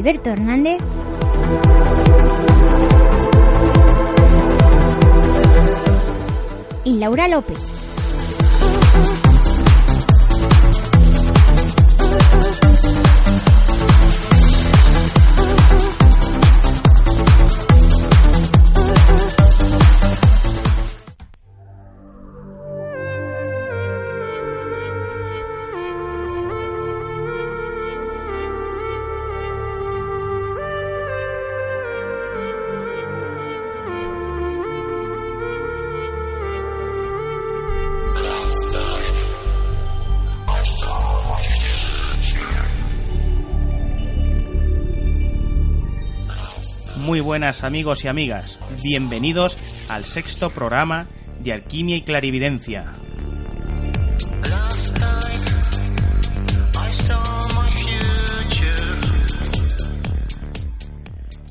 Alberto Hernández y Laura López. Buenas amigos y amigas, bienvenidos al sexto programa de Alquimia y Clarividencia.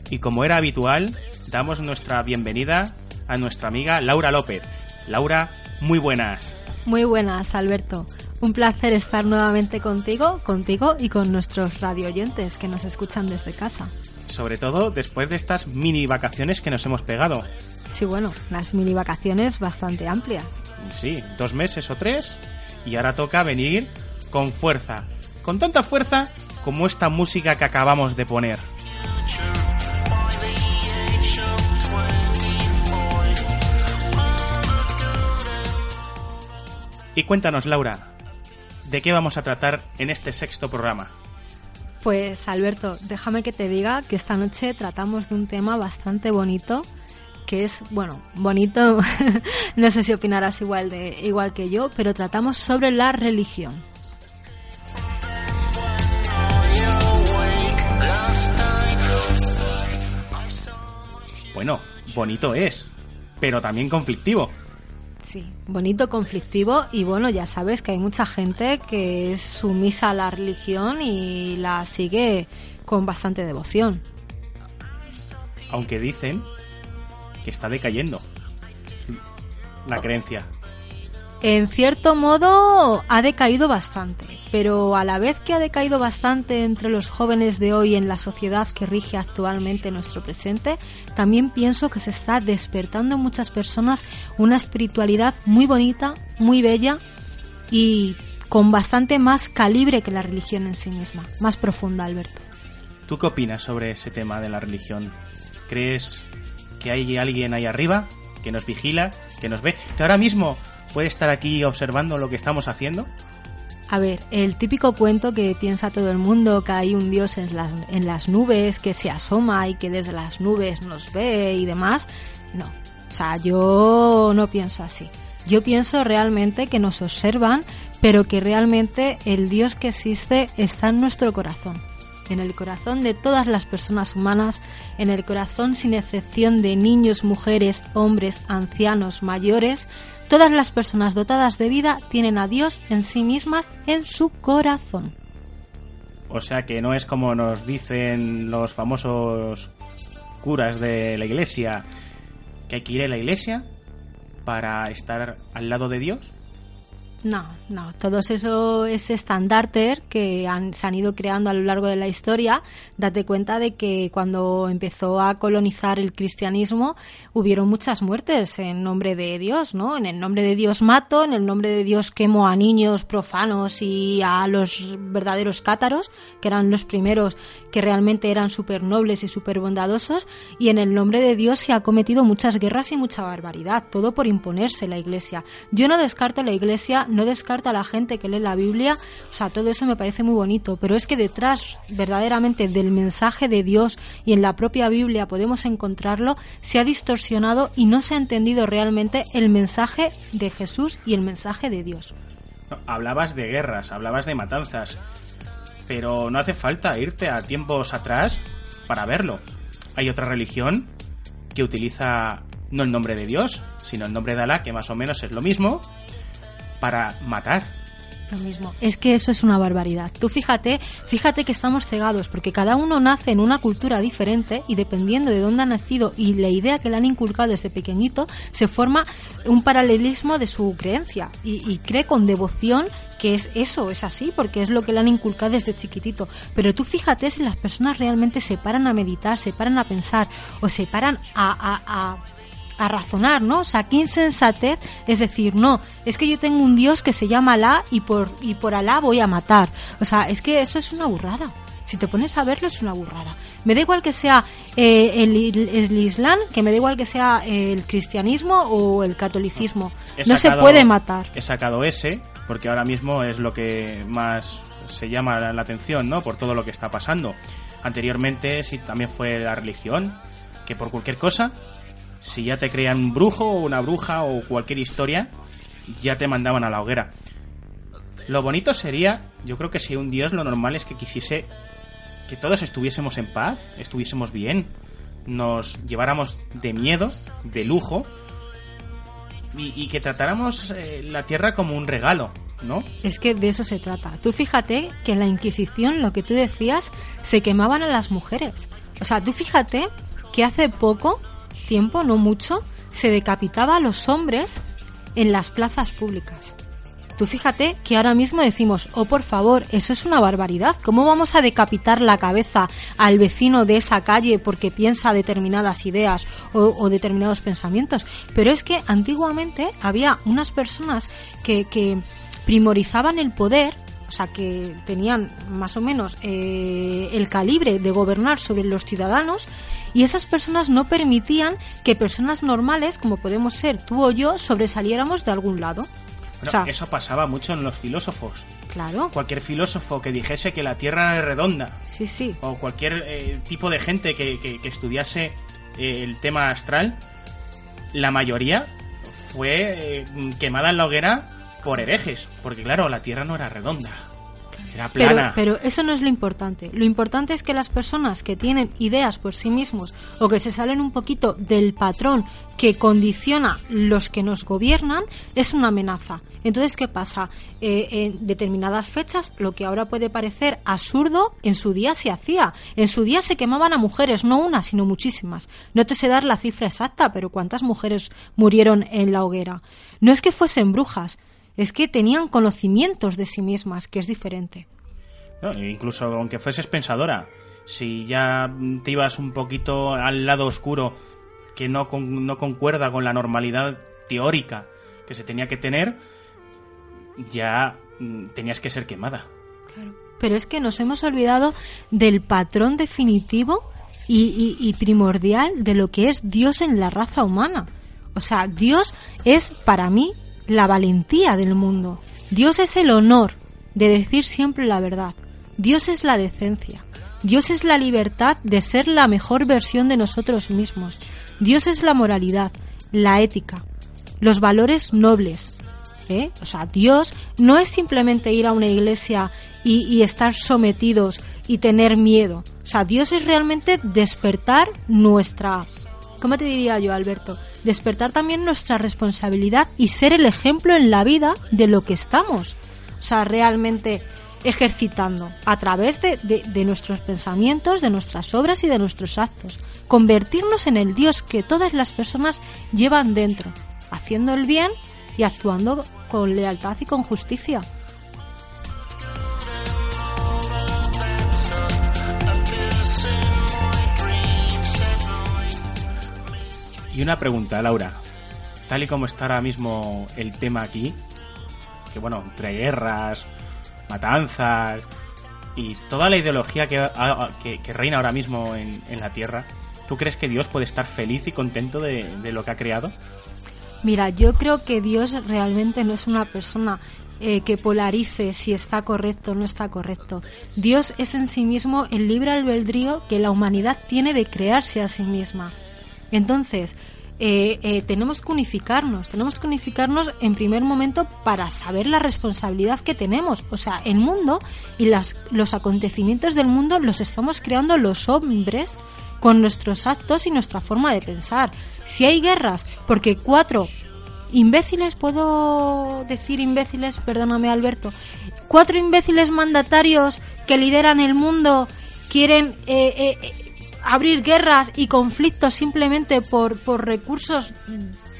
Y como era habitual, damos nuestra bienvenida a nuestra amiga Laura López. Laura, muy buenas. Muy buenas, Alberto. Un placer estar nuevamente contigo, contigo y con nuestros radioyentes que nos escuchan desde casa. Sobre todo después de estas mini vacaciones que nos hemos pegado. Sí, bueno, las mini vacaciones bastante amplias. Sí, dos meses o tres. Y ahora toca venir con fuerza. Con tanta fuerza como esta música que acabamos de poner. Y cuéntanos, Laura, ¿de qué vamos a tratar en este sexto programa? Pues Alberto, déjame que te diga que esta noche tratamos de un tema bastante bonito, que es, bueno, bonito, no sé si opinarás igual, de, igual que yo, pero tratamos sobre la religión. Bueno, bonito es, pero también conflictivo. Sí, bonito, conflictivo y bueno, ya sabes que hay mucha gente que es sumisa a la religión y la sigue con bastante devoción. Aunque dicen que está decayendo la creencia. En cierto modo ha decaído bastante, pero a la vez que ha decaído bastante entre los jóvenes de hoy en la sociedad que rige actualmente nuestro presente, también pienso que se está despertando en muchas personas una espiritualidad muy bonita, muy bella y con bastante más calibre que la religión en sí misma, más profunda, Alberto. ¿Tú qué opinas sobre ese tema de la religión? ¿Crees que hay alguien ahí arriba que nos vigila, que nos ve, que ahora mismo puede estar aquí observando lo que estamos haciendo? A ver, el típico cuento que piensa todo el mundo, que hay un dios en las, en las nubes, que se asoma y que desde las nubes nos ve y demás, no. O sea, yo no pienso así. Yo pienso realmente que nos observan, pero que realmente el Dios que existe está en nuestro corazón, en el corazón de todas las personas humanas, en el corazón sin excepción de niños, mujeres, hombres, ancianos, mayores, Todas las personas dotadas de vida tienen a Dios en sí mismas en su corazón. O sea que no es como nos dicen los famosos curas de la iglesia, que hay que ir a la iglesia para estar al lado de Dios. No, no, todos eso ese estandarte que han, se han ido creando a lo largo de la historia, date cuenta de que cuando empezó a colonizar el cristianismo hubieron muchas muertes en nombre de Dios, ¿no? En el nombre de Dios mato, en el nombre de Dios quemo a niños profanos y a los verdaderos cátaros, que eran los primeros que realmente eran súper nobles y súper bondadosos, y en el nombre de Dios se ha cometido muchas guerras y mucha barbaridad, todo por imponerse la iglesia. Yo no descarto la iglesia no descarta a la gente que lee la Biblia, o sea, todo eso me parece muy bonito, pero es que detrás verdaderamente del mensaje de Dios y en la propia Biblia podemos encontrarlo, se ha distorsionado y no se ha entendido realmente el mensaje de Jesús y el mensaje de Dios. Hablabas de guerras, hablabas de matanzas, pero no hace falta irte a tiempos atrás para verlo. Hay otra religión que utiliza no el nombre de Dios, sino el nombre de Alá, que más o menos es lo mismo, para matar. Lo mismo. Es que eso es una barbaridad. Tú fíjate, fíjate que estamos cegados porque cada uno nace en una cultura diferente y dependiendo de dónde ha nacido y la idea que le han inculcado desde pequeñito, se forma un paralelismo de su creencia y, cree con devoción que es eso, es así, porque es lo que le han inculcado desde chiquitito. Pero tú fíjate si las personas realmente se paran a meditar, se paran a pensar o se paran a, a a razonar, ¿no? O sea, qué insensatez es decir, no, es que yo tengo un Dios que se llama Alá y por, y por Alá voy a matar. O sea, es que eso es una burrada. Si te pones a verlo es una burrada. Me da igual que sea eh, el, el, Islam, que me da igual que sea el cristianismo o el catolicismo. no se puede matar. He sacado ese porque ahora mismo es lo que más se llama la atención, ¿no? Por todo lo que está pasando. Anteriormente sí también fue la religión, que por cualquier cosa si ya te creían un brujo o una bruja o cualquier historia, ya te mandaban a la hoguera. Lo bonito sería, yo creo que si un dios lo normal es que quisiese que todos estuviésemos en paz, estuviésemos bien, nos lleváramos de miedo, de lujo, y, que tratáramos eh, la tierra como un regalo, ¿no? Es que de eso se trata. Tú fíjate que en la Inquisición, lo que tú decías, se quemaban a las mujeres. O sea, tú fíjate que hace poco tiempo, no mucho, se decapitaba a los hombres en las plazas públicas. Tú fíjate que ahora mismo decimos, oh por favor, eso es una barbaridad. ¿Cómo vamos a decapitar la cabeza al vecino de esa calle porque piensa determinadas ideas o, determinados pensamientos? Pero es que antiguamente había unas personas que, primorizaban el poder o sea, que tenían más o menos eh, el calibre de gobernar sobre los ciudadanos y esas personas no permitían que personas normales, como podemos ser tú o yo, sobresaliéramos de algún lado. eso pasaba mucho en los filósofos. Claro. Cualquier filósofo que dijese que la Tierra es redonda. Sí, sí. O cualquier eh, tipo de gente que, que, estudiase eh, el tema astral, la mayoría fue quemada en la hoguera por herejes, porque claro, la Tierra no era redonda. Era plana. Pero, pero, eso no es lo importante. Lo importante es que las personas que tienen ideas por sí mismos o que se salen un poquito del patrón que condiciona los que nos gobiernan es una amenaza. Entonces, ¿qué pasa? Eh, en determinadas fechas, lo que ahora puede parecer absurdo, en su día se hacía. En su día se quemaban a mujeres, no una, sino muchísimas. No te sé dar la cifra exacta, pero ¿cuántas mujeres murieron en la hoguera? No es que fuesen brujas, es que tenían conocimientos de sí mismas, que es diferente. incluso aunque fueses pensadora, si ya te ibas un poquito al lado oscuro que no, no concuerda con la normalidad teórica que se tenía que tener, ya mm, tenías que ser quemada. Claro. Pero es que nos hemos olvidado del patrón definitivo y, primordial de lo que es Dios en la raza humana. O sea, Dios es para mí la valentía del mundo. Dios es el honor de decir siempre la verdad. Dios es la decencia. Dios es la libertad de ser la mejor versión de nosotros mismos. Dios es la moralidad, la ética, los valores nobles. ¿eh? O sea, Dios no es simplemente ir a una iglesia y, y estar sometidos y tener miedo. O sea, Dios es realmente despertar nuestra... ¿Cómo te diría yo, Alberto? despertar también nuestra responsabilidad y ser el ejemplo en la vida de lo que estamos. O sea, realmente ejercitando a través de, de, nuestros pensamientos, de nuestras obras y de nuestros actos. Convertirnos en el Dios que todas las personas llevan dentro, haciendo el bien y actuando con lealtad y con justicia. Y una pregunta, Laura. Tal y como está ahora mismo el tema aquí, que bueno, entre guerras, matanzas y toda la ideología que, reina ahora mismo en, la Tierra, ¿tú crees que Dios puede estar feliz y contento de, de lo que ha creado? Mira, yo creo que Dios realmente no es una persona eh, que polarice si está correcto o no está correcto. Dios es en sí mismo el libre albedrío que la humanidad tiene de crearse a sí misma. Entonces, eh, eh, tenemos que unificarnos, tenemos que unificarnos en primer momento para saber la responsabilidad que tenemos. O sea, el mundo y las, los acontecimientos del mundo los estamos creando los hombres con nuestros actos y nuestra forma de pensar. Si hay guerras, porque cuatro imbéciles, puedo decir imbéciles, perdóname Alberto, cuatro imbéciles mandatarios que lideran el mundo quieren eh, abrir guerras y conflictos simplemente por, por recursos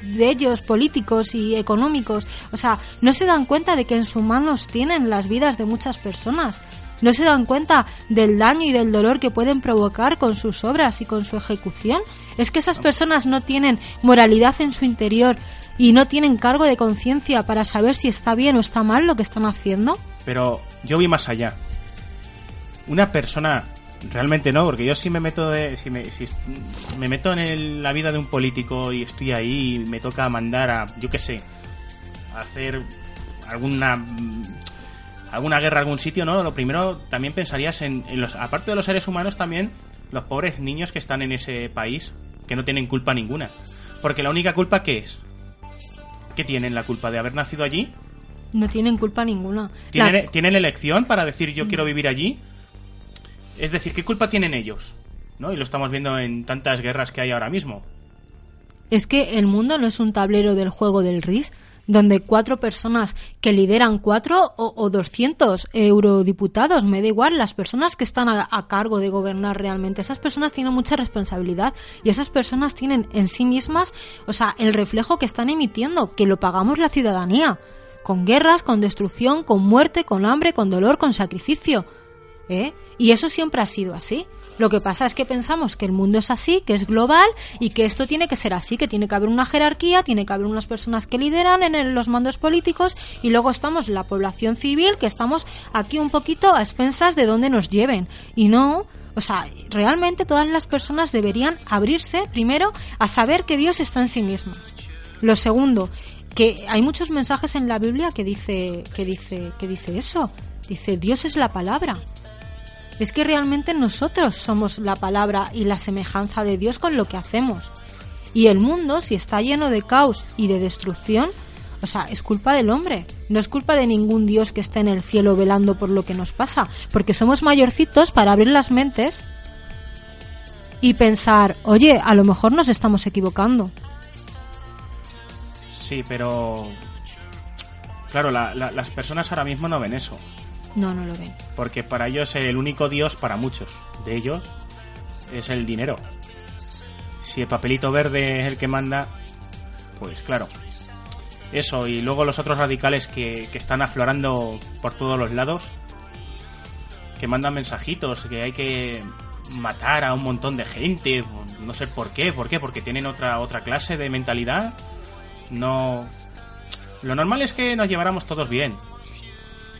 de ellos políticos y económicos. O sea, no se dan cuenta de que en sus manos tienen las vidas de muchas personas. No se dan cuenta del daño y del dolor que pueden provocar con sus obras y con su ejecución. Es que esas personas no tienen moralidad en su interior y no tienen cargo de conciencia para saber si está bien o está mal lo que están haciendo. Pero yo voy más allá. Una persona Realmente no, porque yo si me meto de, si me, si me meto en la vida de un político y estoy ahí y me toca mandar a, yo qué sé, a hacer alguna alguna guerra a algún sitio, ¿no? Lo primero también pensarías en, los, aparte de los seres humanos también los pobres niños que están en ese país que no tienen culpa ninguna, porque la única culpa qué es, ¿qué tienen la culpa de haber nacido allí? No tienen culpa ninguna. ¿Tienen, ¿tienen elección para decir yo quiero vivir allí? Es decir, ¿qué culpa tienen ellos? ¿No? Y lo estamos viendo en tantas guerras que hay ahora mismo. Es que el mundo no es un tablero del juego del RIS, donde cuatro personas que lideran cuatro o, doscientos eurodiputados, me da igual, las personas que están a, a, cargo de gobernar realmente, esas personas tienen mucha responsabilidad y esas personas tienen en sí mismas, o sea, el reflejo que están emitiendo, que lo pagamos la ciudadanía, con guerras, con destrucción, con muerte, con hambre, con dolor, con sacrificio. ¿Eh? Y eso siempre ha sido así. Lo que pasa es que pensamos que el mundo es así, que es global y que esto tiene que ser así, que tiene que haber una jerarquía, tiene que haber unas personas que lideran en los mandos políticos y luego estamos la población civil que estamos aquí un poquito a expensas de dónde nos lleven. Y no, o sea, realmente todas las personas deberían abrirse primero a saber que Dios está en sí mismos. Lo segundo, que hay muchos mensajes en la Biblia que dice que dice que dice eso. Dice, Dios es la palabra es que realmente nosotros somos la palabra y la semejanza de Dios con lo que hacemos. Y el mundo, si está lleno de caos y de destrucción, o sea, es culpa del hombre, no es culpa de ningún Dios que esté en el cielo velando por lo que nos pasa, porque somos mayorcitos para abrir las mentes y pensar, oye, a lo mejor nos estamos equivocando. Sí, pero... Claro, las personas ahora mismo no ven eso. No, no lo ven. Porque para ellos el único Dios, para muchos de ellos, es el dinero. Si el papelito verde es el que manda, pues claro. Eso, y luego los otros radicales que, que están aflorando por todos los lados, que mandan mensajitos, que hay que matar a un montón de gente, no sé por qué, ¿por qué? Porque tienen otra, otra clase de mentalidad. No... Lo normal es que nos lleváramos todos bien,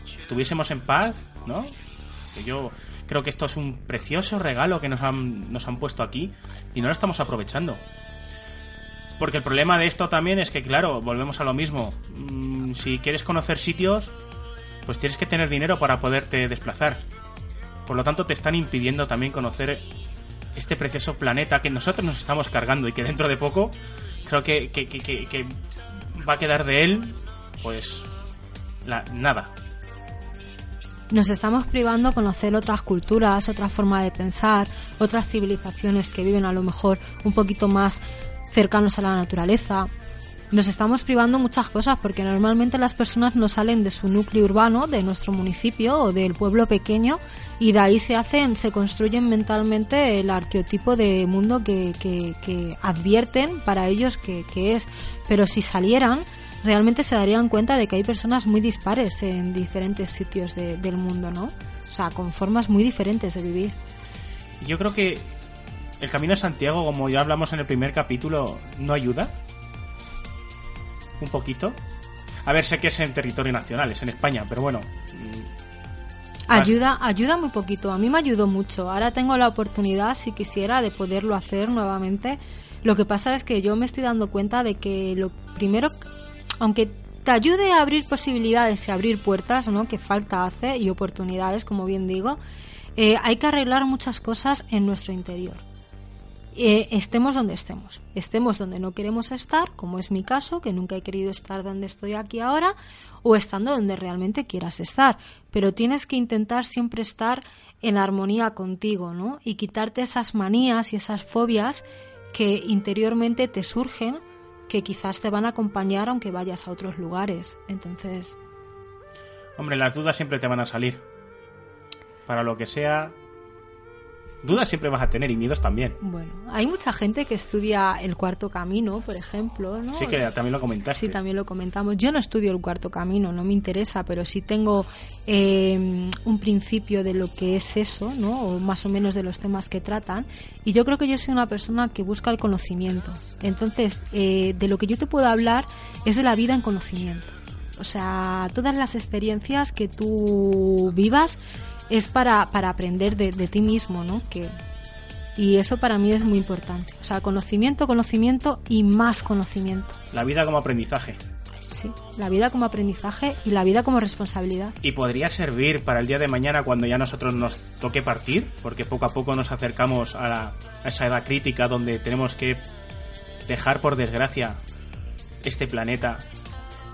estuviésemos en paz, ¿no? Yo creo que esto es un precioso regalo que nos han, nos han puesto aquí y no lo estamos aprovechando. Porque el problema de esto también es que, claro, volvemos a lo mismo. Mm, si quieres conocer sitios, pues tienes que tener dinero para poderte desplazar. Por lo tanto, te están impidiendo también conocer este precioso planeta que nosotros nos estamos cargando y que dentro de poco creo que, que, que va a quedar de él, pues, la, nada nos estamos privando a conocer otras culturas, otras formas de pensar, otras civilizaciones que viven a lo mejor un poquito más cercanos a la naturaleza. Nos estamos privando muchas cosas porque normalmente las personas no salen de su núcleo urbano, de nuestro municipio o del pueblo pequeño y de ahí se hacen, se construyen mentalmente el arqueotipo de mundo que, que, advierten para ellos que, que es. Pero si salieran, realmente se darían cuenta de que hay personas muy dispares en diferentes sitios de- del mundo, ¿no? O sea, con formas muy diferentes de vivir. Yo creo que el Camino de Santiago, como ya hablamos en el primer capítulo, no ayuda. Un poquito. A ver, sé que es en territorio nacional, es en España, pero bueno. mm, Ayuda, ayuda muy poquito. A mí me ayudó mucho. Ahora tengo la oportunidad, si quisiera, de poderlo hacer nuevamente. Lo que pasa es que yo me estoy dando cuenta de que lo primero, aunque te ayude a abrir posibilidades y abrir puertas, ¿no? Que falta hace y oportunidades, como bien digo, eh, hay que arreglar muchas cosas en nuestro interior. Eh, estemos donde estemos, estemos donde no queremos estar, como es mi caso, que nunca he querido estar donde estoy aquí ahora, o estando donde realmente quieras estar. Pero tienes que intentar siempre estar en armonía contigo, ¿no? Y quitarte esas manías y esas fobias que interiormente te surgen, que quizás te van a acompañar aunque vayas a otros lugares. Entonces, Hombre, las dudas siempre te van a salir. Para lo que sea. Dudas siempre vas a tener y miedos también. bueno, hay mucha gente que estudia el cuarto camino, por ejemplo, ¿no? Sí que también lo comentaste. Sí, también lo comentamos. Yo no estudio el cuarto camino, no me interesa, pero sí tengo eh, un principio de lo que es eso, ¿no? O más o menos de los temas que tratan. Y yo creo que yo soy una persona que busca el conocimiento. Entonces, eh, de lo que yo te puedo hablar es de la vida en conocimiento. O sea, todas las experiencias que tú vivas es para, para aprender de, de ti mismo, ¿no? Que, y eso para mí es muy importante. O sea, conocimiento, conocimiento y más conocimiento. La vida como aprendizaje. Sí, la vida como aprendizaje y la vida como responsabilidad. Y podría servir para el día de mañana cuando ya nosotros nos toque partir, porque poco a poco nos acercamos a, la- a esa edad crítica donde tenemos que dejar por desgracia este planeta.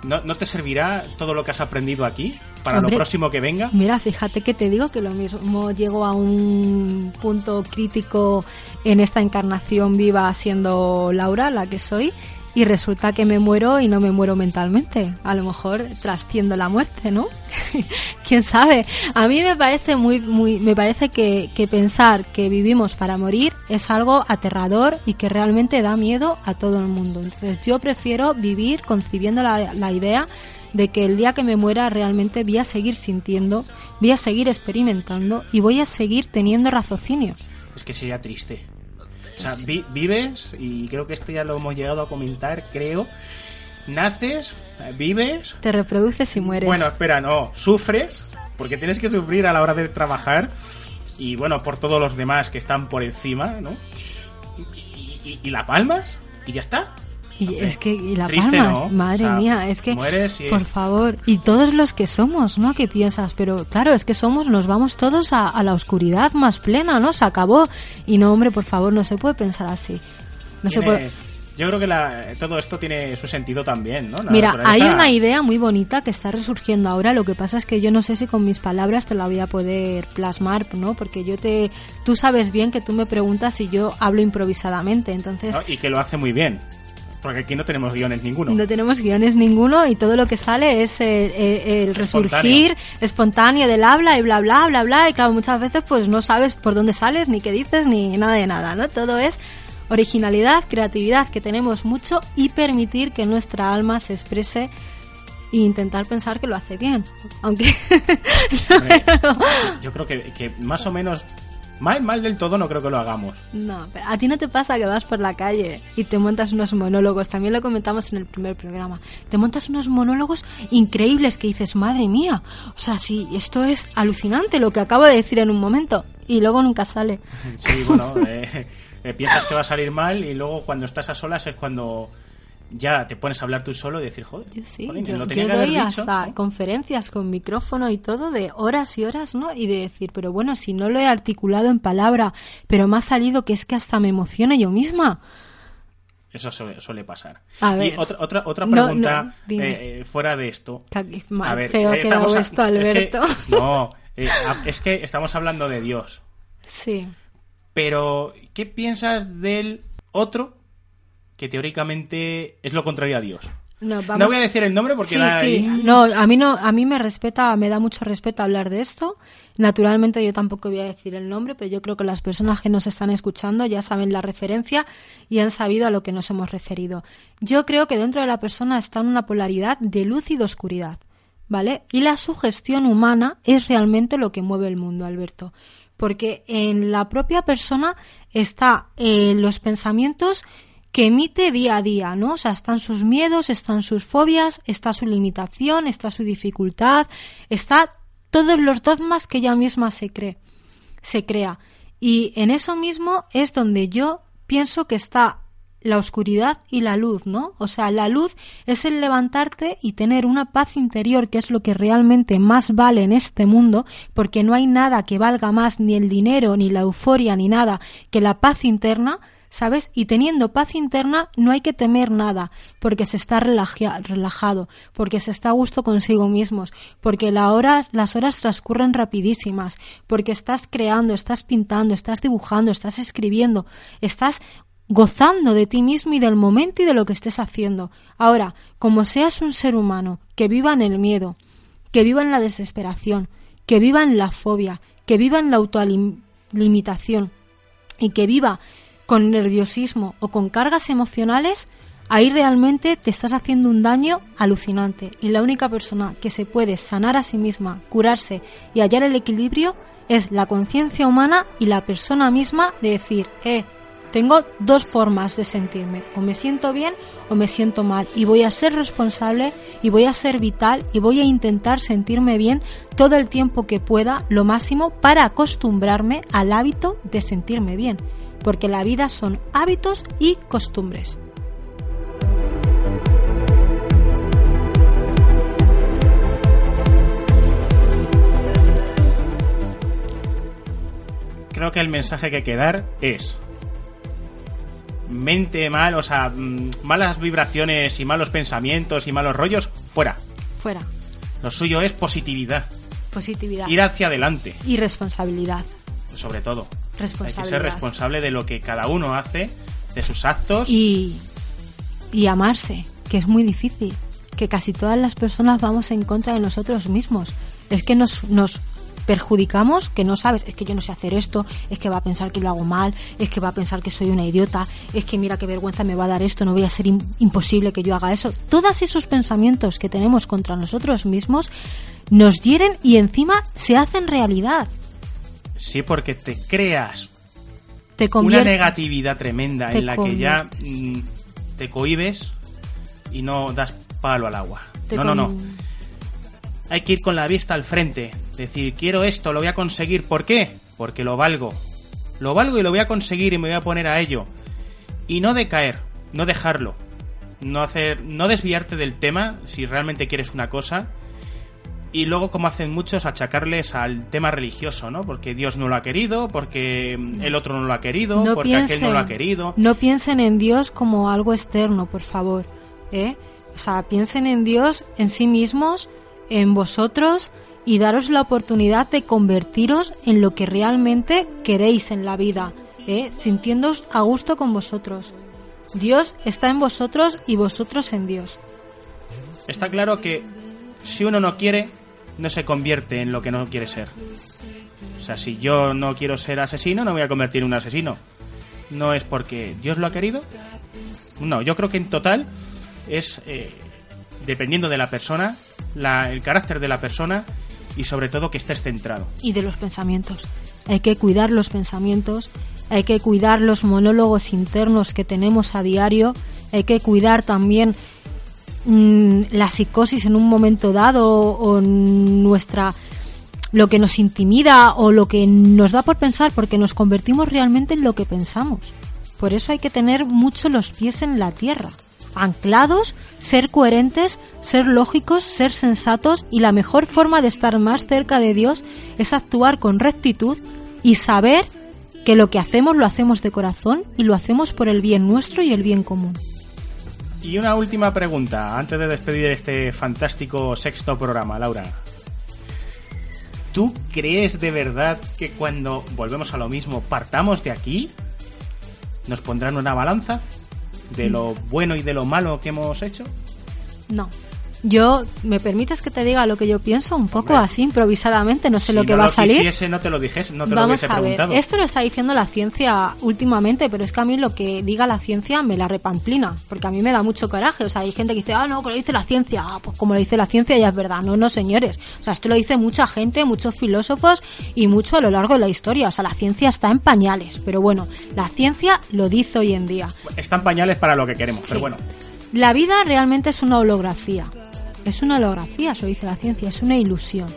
¿No, no te servirá todo lo que has aprendido aquí para Hombre. lo próximo que venga? Mira, fíjate que te digo que lo mismo llego a un punto crítico en esta encarnación viva siendo Laura, la que soy, y resulta que me muero y no me muero mentalmente. A lo mejor trasciendo la muerte, ¿no? Quién sabe. A mí me parece muy, muy, me parece que, que pensar que vivimos para morir es algo aterrador y que realmente da miedo a todo el mundo. Entonces yo prefiero vivir concibiendo la, la idea de que el día que me muera realmente voy a seguir sintiendo, voy a seguir experimentando y voy a seguir teniendo raciocinio. Es que sería triste. O sea, vi- vives, y creo que esto ya lo hemos llegado a comentar, creo. Naces, vives. Te reproduces y mueres. Bueno, espera, no. Sufres, porque tienes que sufrir a la hora de trabajar. Y bueno, por todos los demás que están por encima, ¿no? Y, y- y la palmas, y ya está. Y hombre, es que y la triste, palmas, ¿no? madre O sea, mía, es que mueres y por favor, y todos los que somos, ¿no? ¿Qué piensas? Pero claro, es que somos, nos vamos todos a, a la oscuridad más plena, ¿no? Se acabó. Y no, hombre, por favor, no se puede pensar así. No se puede... Yo creo que la- todo esto tiene su sentido también, ¿no? La Mira, hay una idea muy bonita que está resurgiendo ahora. Lo que pasa es que yo no sé si con mis palabras te la voy a poder plasmar, ¿no? Porque yo te, tú sabes bien que tú me preguntas y yo hablo improvisadamente. Entonces, ¿no? Y que lo hace muy bien. Porque aquí no tenemos guiones ninguno. no tenemos guiones ninguno y todo lo que sale es el, el- el resurgir espontáneo del habla y bla bla bla bla. Y claro muchas veces pues no sabes por dónde sales ni qué dices ni nada de nada no todo es originalidad creatividad que tenemos mucho y permitir que nuestra alma se exprese e intentar pensar que lo hace bien. Aunque Hombre, yo creo que, que más o menos mal, mal del todo no creo que lo hagamos. No, pero a ti no te pasa que vas por la calle y te montas unos monólogos, también lo comentamos en el primer programa, te montas unos monólogos increíbles que dices, madre mía, o sea, sí, esto es alucinante lo que acabo de decir en un momento y luego nunca sale. Sí, bueno, eh, eh, piensas que va a salir mal y luego cuando estás a solas es cuando ya te pones a hablar tú solo y decir, joder, Yo sí, jolín, yo, lo yo tenía que haber doy dicho, hasta ¿no? conferencias con micrófono y todo de horas y horas, ¿no? Y de decir, pero bueno, si no lo he articulado en palabra, pero me ha salido que es que hasta me emociono yo misma. Eso suele, suele pasar. A Y otra, otra, otra pregunta no, eh, eh, fuera de esto. Mal A ver, feo eh, ha quedado estamos a- esto, es que- Alberto. no, eh, es que estamos hablando de Dios. Sí. Pero, ¿qué piensas del otro que teóricamente es lo contrario a Dios? No, voy a decir el nombre porque Sí, da sí. ahí- No, a mí no, a mí me respeta, me da mucho respeto hablar de esto. Naturalmente yo tampoco voy a decir el nombre, pero yo creo que las personas que nos están escuchando ya saben la referencia y han sabido a lo que nos hemos referido. Yo creo que dentro de la persona está una polaridad de luz y de oscuridad, ¿vale? Y la sugestión humana es realmente lo que mueve el mundo, Alberto. Porque en la propia persona está eh, los pensamientos que emite día a día, ¿no? O sea, están sus miedos, están sus fobias, está su limitación, está su dificultad, está todos los dogmas que ella misma se cree, se crea. Y en eso mismo es donde yo pienso que está la oscuridad y la luz, ¿no? O sea, la luz es el levantarte y tener una paz interior, que es lo que realmente más vale en este mundo, porque no hay nada que valga más, ni el dinero, ni la euforia, ni nada, que la paz interna, ¿sabes? Y teniendo paz interna no hay que temer nada, porque se está relaja- relajado, porque se está a gusto consigo mismos, porque la hora- las horas transcurren rapidísimas, porque estás creando, estás pintando, estás dibujando, estás escribiendo, estás gozando de ti mismo y del momento y de lo que estés haciendo. Ahora, como seas un ser humano que viva en el miedo, que viva en la desesperación, que viva en la fobia, que viva en la autolimitación y que viva con nerviosismo o con cargas emocionales, ahí realmente te estás haciendo un daño alucinante. Y la única persona que se puede sanar a sí misma, curarse y hallar el equilibrio es la conciencia humana y la persona misma de decir, eh, tengo dos formas de sentirme, o me siento bien o me siento mal, y voy a ser responsable y voy a ser vital y voy a intentar sentirme bien todo el tiempo que pueda, lo máximo, para acostumbrarme al hábito de sentirme bien, porque la vida son hábitos y costumbres. creo que el mensaje que hay que dar es mente mal, o sea, mm, malas vibraciones y malos pensamientos y malos rollos, fuera. Fuera. Lo suyo es positividad, Positividad. ir hacia adelante, Y responsabilidad. sobre todo. Hay que ser responsable de lo que cada uno hace, de sus actos. y, y amarse, que es muy difícil, que casi todas las personas vamos en contra de nosotros mismos. Es que nos, nos perjudicamos, que no sabes, es que yo no sé hacer esto, es que va a pensar que lo hago mal, es que va a pensar que soy una idiota, es que mira qué vergüenza me va a dar esto, no voy a ser im- imposible que yo haga eso. Todos esos pensamientos que tenemos contra nosotros mismos nos hieren y encima se hacen realidad. Sí, porque te creas Te una negatividad tremenda en la que ya mm, te cohibes y no das palo al agua. te no, no, no. Hay que ir con la vista al frente. Decir, quiero esto, lo voy a conseguir. ¿Por qué? Porque lo valgo. Lo valgo y lo voy a conseguir y me voy a poner a ello. Y no decaer, no dejarlo. No hacer, no desviarte del tema si realmente quieres una cosa. Y luego, como hacen muchos, achacarles al tema religioso, ¿no? Porque Dios no lo ha querido, porque el otro no lo ha querido, no porque piensen, aquel no lo ha querido. no piensen en Dios como algo externo, por favor. ¿eh? O sea, piensen en Dios, en sí mismos, en vosotros y daros la oportunidad de convertiros en lo que realmente queréis en la vida, ¿eh? sintiéndoos a gusto con vosotros. Dios está en vosotros y vosotros en Dios. Está claro que si uno no quiere, no se convierte en lo que no quiere ser. O sea, si yo no quiero ser asesino, no voy a convertir en un asesino. No es porque Dios lo ha querido. No, yo creo que en total es eh, dependiendo de la persona, el carácter de la persona y sobre todo que estés centrado. y de los pensamientos. Hay que cuidar los pensamientos, hay que cuidar los monólogos internos que tenemos a diario, hay que cuidar también mm, la psicosis en un momento dado o nuestra lo que nos intimida o lo que nos da por pensar porque nos convertimos realmente en lo que pensamos. Por eso hay que tener mucho los pies en la tierra, anclados, ser coherentes, ser lógicos, ser sensatos y la mejor forma de estar más cerca de Dios es actuar con rectitud y saber que lo que hacemos lo hacemos de corazón y lo hacemos por el bien nuestro y el bien común. Y una última pregunta antes de despedir este fantástico sexto programa, Laura. ¿Tú crees de verdad que cuando volvemos a lo mismo partamos de aquí? ¿Nos pondrán una balanza de lo bueno y de lo malo que hemos hecho? No. Yo, ¿me permites que te diga lo que yo pienso? Un poco Hombre. así, improvisadamente, no sé si lo que no va lo a salir. quisiese, no te lo dijese, no te lo Vamos hubiese a ver, preguntado. esto lo está diciendo la ciencia últimamente, pero es que a mí lo que diga la ciencia me la repamplina, porque a mí me da mucho coraje. O sea, hay gente que dice, ah, no, que lo dice la ciencia. Ah, pues como lo dice la ciencia ya es verdad. No, no, señores. O sea, esto lo dice mucha gente, muchos filósofos y mucho a lo largo de la historia. O sea, la ciencia está en pañales, pero bueno, la ciencia lo dice hoy en día. Están pañales para lo que queremos, pero bueno. La vida realmente es una holografía. Es una holografía, eso dice la ciencia, es una ilusión.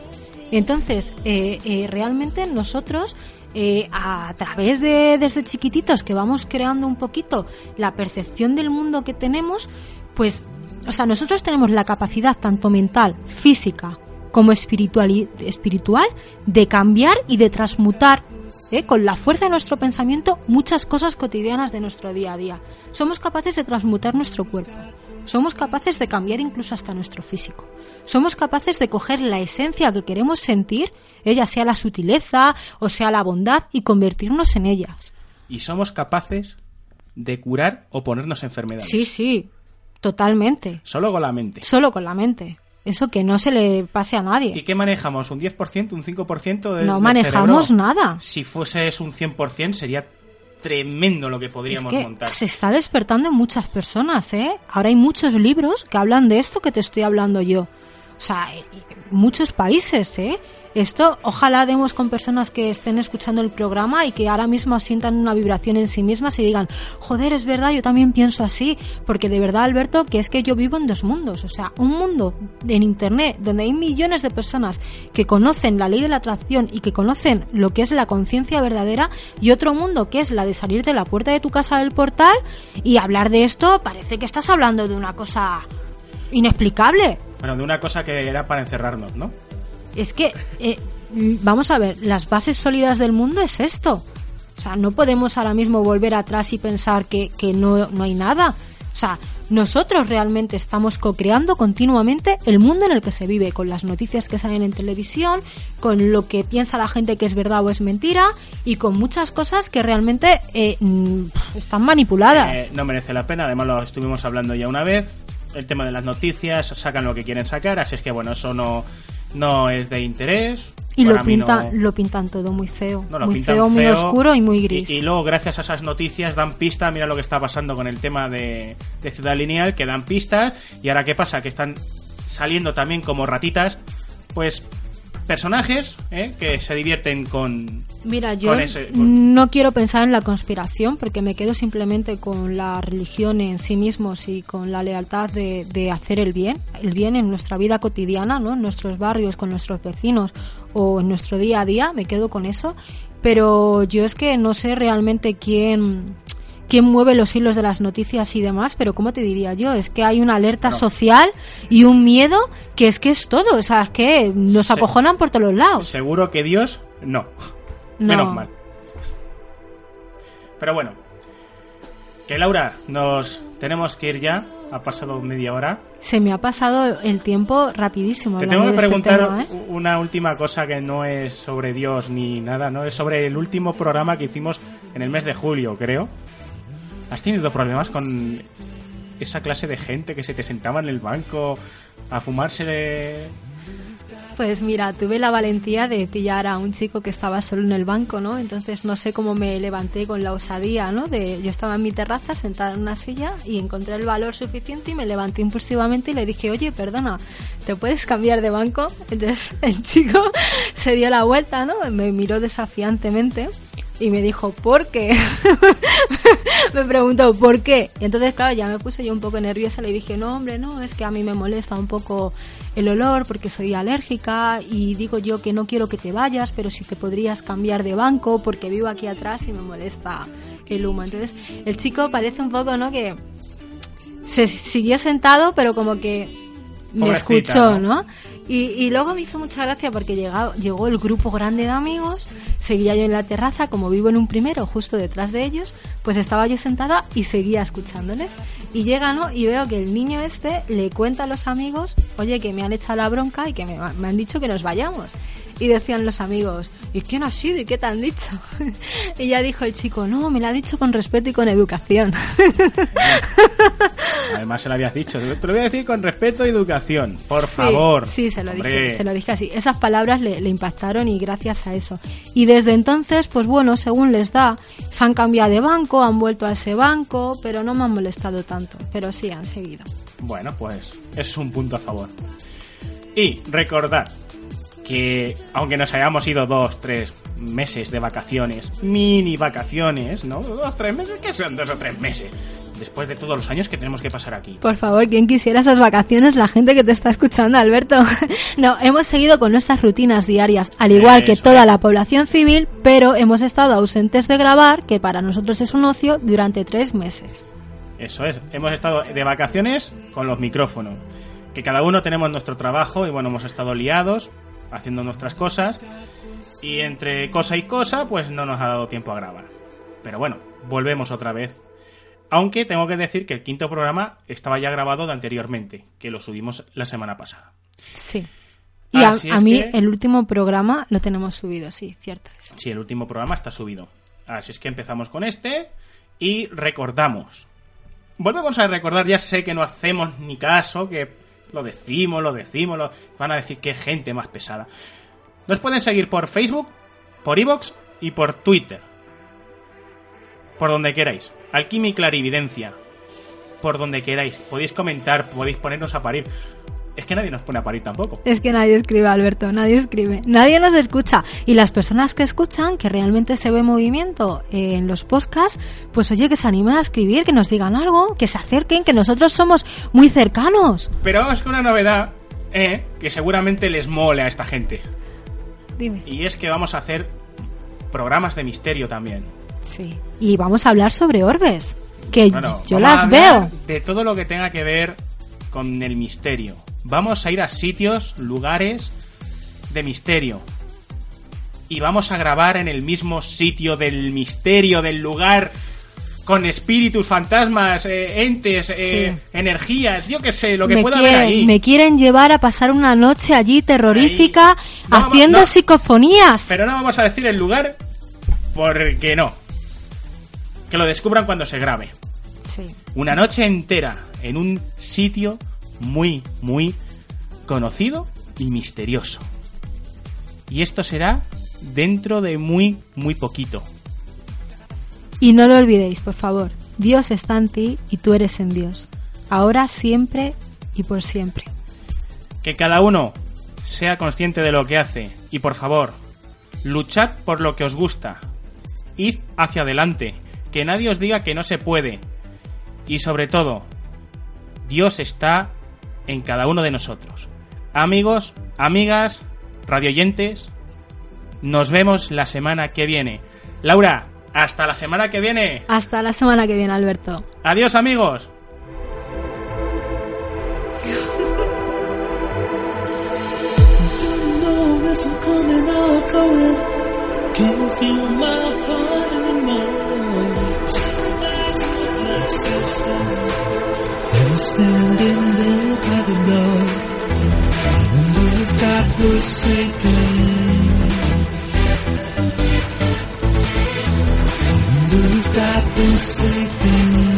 Entonces, eh, eh, realmente nosotros, eh, a través de desde chiquititos que vamos creando un poquito la percepción del mundo que tenemos, pues, o sea, nosotros tenemos la capacidad tanto mental, física, como espiritual, espiritual de cambiar y de transmutar ¿eh? con la fuerza de nuestro pensamiento muchas cosas cotidianas de nuestro día a día. Somos capaces de transmutar nuestro cuerpo. Somos capaces de cambiar incluso hasta nuestro físico. Somos capaces de coger la esencia que queremos sentir, ella sea la sutileza o sea la bondad, y convertirnos en ellas. Y somos capaces de curar o ponernos enfermedades. Sí, sí, totalmente. Solo con la mente. Solo con la mente. Eso que no se le pase a ¿Y nadie. qué manejamos? ¿Un 10%? ¿Un 5% de No manejamos cerebro? nada. Si fueses un 100% sería tremendo lo que podríamos es que montar. se está despertando en muchas personas, ¿eh? Ahora hay muchos libros que hablan de esto que te estoy hablando yo. O sea, eh, muchos países, ¿eh? Esto ojalá demos con personas que estén escuchando el programa y que ahora mismo sientan una vibración en sí mismas y digan, joder, es verdad, yo también pienso así, porque de verdad, Alberto, que es que yo vivo en dos mundos, o sea, un mundo en Internet donde hay millones de personas que conocen la ley de la atracción y que conocen lo que es la conciencia verdadera y otro mundo que es la de salir de la puerta de tu casa del portal y hablar de esto parece que estás hablando de una cosa inexplicable. Bueno, de una cosa que era para encerrarnos, ¿no? Es que, eh, mm, vamos a ver, las bases sólidas del mundo es esto. O sea, no podemos ahora mismo volver atrás y pensar que, que no, no hay nada. O sea, nosotros realmente estamos co-creando continuamente el mundo en el que se vive, con las noticias que salen en televisión, con lo que piensa la gente que es verdad o es mentira, y con muchas cosas que realmente eh, mm, están manipuladas. Eh, no merece la pena, además lo estuvimos hablando ya una vez. El tema de las noticias, sacan lo que quieren sacar, así es que bueno, eso no, no es de interés. y lo mí no- pintan, lo pintan todo muy feo. no, lo muy pintan feo, muy feo. oscuro y muy gris. Y, y luego, gracias a esas noticias, dan pistas. Mira lo que está pasando con el tema de, de Ciudad Lineal, que dan pistas. Y ahora, ¿qué pasa? Que están saliendo también como ratitas, pues, personajes ¿eh? que se divierten con. Mira, yo con ese- con- no quiero pensar en la conspiración porque me quedo simplemente con la religión en sí mismos y con la lealtad de, de hacer el bien, el bien en nuestra vida cotidiana, ¿no? En nuestros barrios, con nuestros vecinos o en nuestro día a día, me quedo con eso. Pero yo es que no sé realmente quién quién mueve los hilos de las noticias y demás, pero ¿cómo te diría yo? Es que hay una alerta No. social y un miedo que es que es todo, o sea, es que nos Se- acojonan por todos los lados. Seguro que Dios, no. No. Menos mal. Pero bueno. Que Laura, nos tenemos que ir ya. Ha pasado media hora. Se me ha pasado el tiempo rapidísimo. Te tengo que este preguntar tema, ¿eh? una última cosa que no es sobre Dios ni nada, ¿no? Es sobre el último programa que hicimos en el mes de julio, creo. ¿Has tenido problemas con esa clase de gente que se te sentaba en el banco a fumarse Pues mira, tuve la valentía de pillar a un chico que estaba solo en el banco, ¿no? Entonces no sé cómo me levanté con la osadía, ¿no? De, yo estaba en mi terraza sentada en una silla y encontré el valor suficiente y me levanté impulsivamente y le dije, oye, perdona, ¿te puedes cambiar de banco? Entonces el chico se dio la vuelta, ¿no? Me miró desafiantemente y me dijo, ¿por qué? me preguntó, ¿por qué? Y entonces, claro, ya me puse yo un poco nerviosa. Le dije, no, hombre, no, es que a mí me molesta un poco el olor porque soy alérgica y digo yo que no quiero que te vayas, pero si te podrías cambiar de banco porque vivo aquí atrás y me molesta el humo. Entonces, el chico parece un poco, ¿no? Que se siguió sentado, pero como que me escuchó, ¿no? Y, y luego me hizo mucha gracia porque llegó, llegó el grupo grande de amigos, seguía yo en la terraza, como vivo en un primero, justo detrás de ellos, pues estaba yo sentada y seguía escuchándoles. Y llega, ¿no? Y veo que el niño este le cuenta a los amigos, oye, que me han echado la bronca y que me, me han dicho que nos vayamos. Y decían los amigos, ¿y quién ha sido? ¿Y qué te han dicho? y ya dijo el chico, no, me lo ha dicho con respeto y con educación. Además se lo habías dicho. Te lo voy a decir con respeto y educación. Por favor. Sí, se lo Hombre. dije, se lo dije así. Esas palabras le, le impactaron y gracias a eso. Y desde entonces, pues bueno, según les da, se han cambiado de banco, han vuelto a ese banco, pero no me han molestado tanto. Pero sí, han seguido. Bueno, pues es un punto a favor. Y recordad que aunque nos hayamos ido dos, tres meses de vacaciones, mini vacaciones, ¿no? Dos, tres meses, ¿qué son dos o tres meses? Después de todos los años que tenemos que pasar aquí. Por favor, quien quisiera esas vacaciones, la gente que te está escuchando, Alberto. No, hemos seguido con nuestras rutinas diarias, al igual que toda la población civil, pero hemos estado ausentes de grabar, que para nosotros es un ocio, durante tres meses. Eso es, hemos estado de vacaciones con los micrófonos. Que cada uno tenemos nuestro trabajo y bueno, hemos estado liados, haciendo nuestras cosas. Y entre cosa y cosa, pues no nos ha dado tiempo a grabar. Pero bueno, volvemos otra vez. Aunque tengo que decir que el quinto programa estaba ya grabado de anteriormente, que lo subimos la semana pasada. Sí. Y a, a mí que- el último programa lo tenemos subido, sí, cierto. Sí, el último programa está subido. Así es que empezamos con este y recordamos. Volvemos a recordar, ya sé que no hacemos ni caso, que lo decimos, lo decimos, lo... van a decir que gente más pesada. Nos pueden seguir por Facebook, por Evox y por Twitter. Por donde queráis. Alquimia y Clarividencia. Por donde queráis. Podéis comentar, podéis ponernos a parir. Es que nadie nos pone a parir tampoco. Es que nadie escribe, Alberto, nadie escribe. Nadie nos escucha. Y las personas que escuchan, que realmente se ve movimiento en los podcasts, pues oye, que se animen a escribir, que nos digan algo, que se acerquen, que nosotros somos muy cercanos. Pero vamos con una novedad, eh, que seguramente les mole a esta gente. Dime. Y es que vamos a hacer programas de misterio también. Sí. Y vamos a hablar sobre orbes, que Bueno, yo las veo. De todo lo que tenga que ver con el misterio. Vamos a ir a sitios, lugares de misterio. Y vamos a grabar en el mismo sitio del misterio, del lugar, con espíritus, fantasmas, eh, entes, eh, Sí. energías, yo qué sé, lo que me, pueda quieren, haber ahí. me quieren llevar a pasar una noche allí terrorífica. No, haciendo no. psicofonías. Pero no vamos a decir el lugar porque no. Que lo descubran cuando se grabe. Sí. Una noche entera en un sitio muy, muy conocido y misterioso. Y esto será dentro de muy, muy poquito. Y no lo olvidéis, por favor. Dios está en ti y tú eres en Dios. Ahora, siempre y por siempre. Que cada uno sea consciente de lo que hace. Y por favor, luchad por lo que os gusta. Id hacia adelante. Que nadie os diga que no se puede. Y sobre todo, Dios está en cada uno de nosotros. Amigos, amigas, radioyentes, nos vemos la semana que viene. Laura, hasta la semana que viene. Hasta la semana que viene, Alberto. Adiós amigos. Can't feel my heart anymore. And standing there by the door, even though God was shaking. Even though God was sleeping.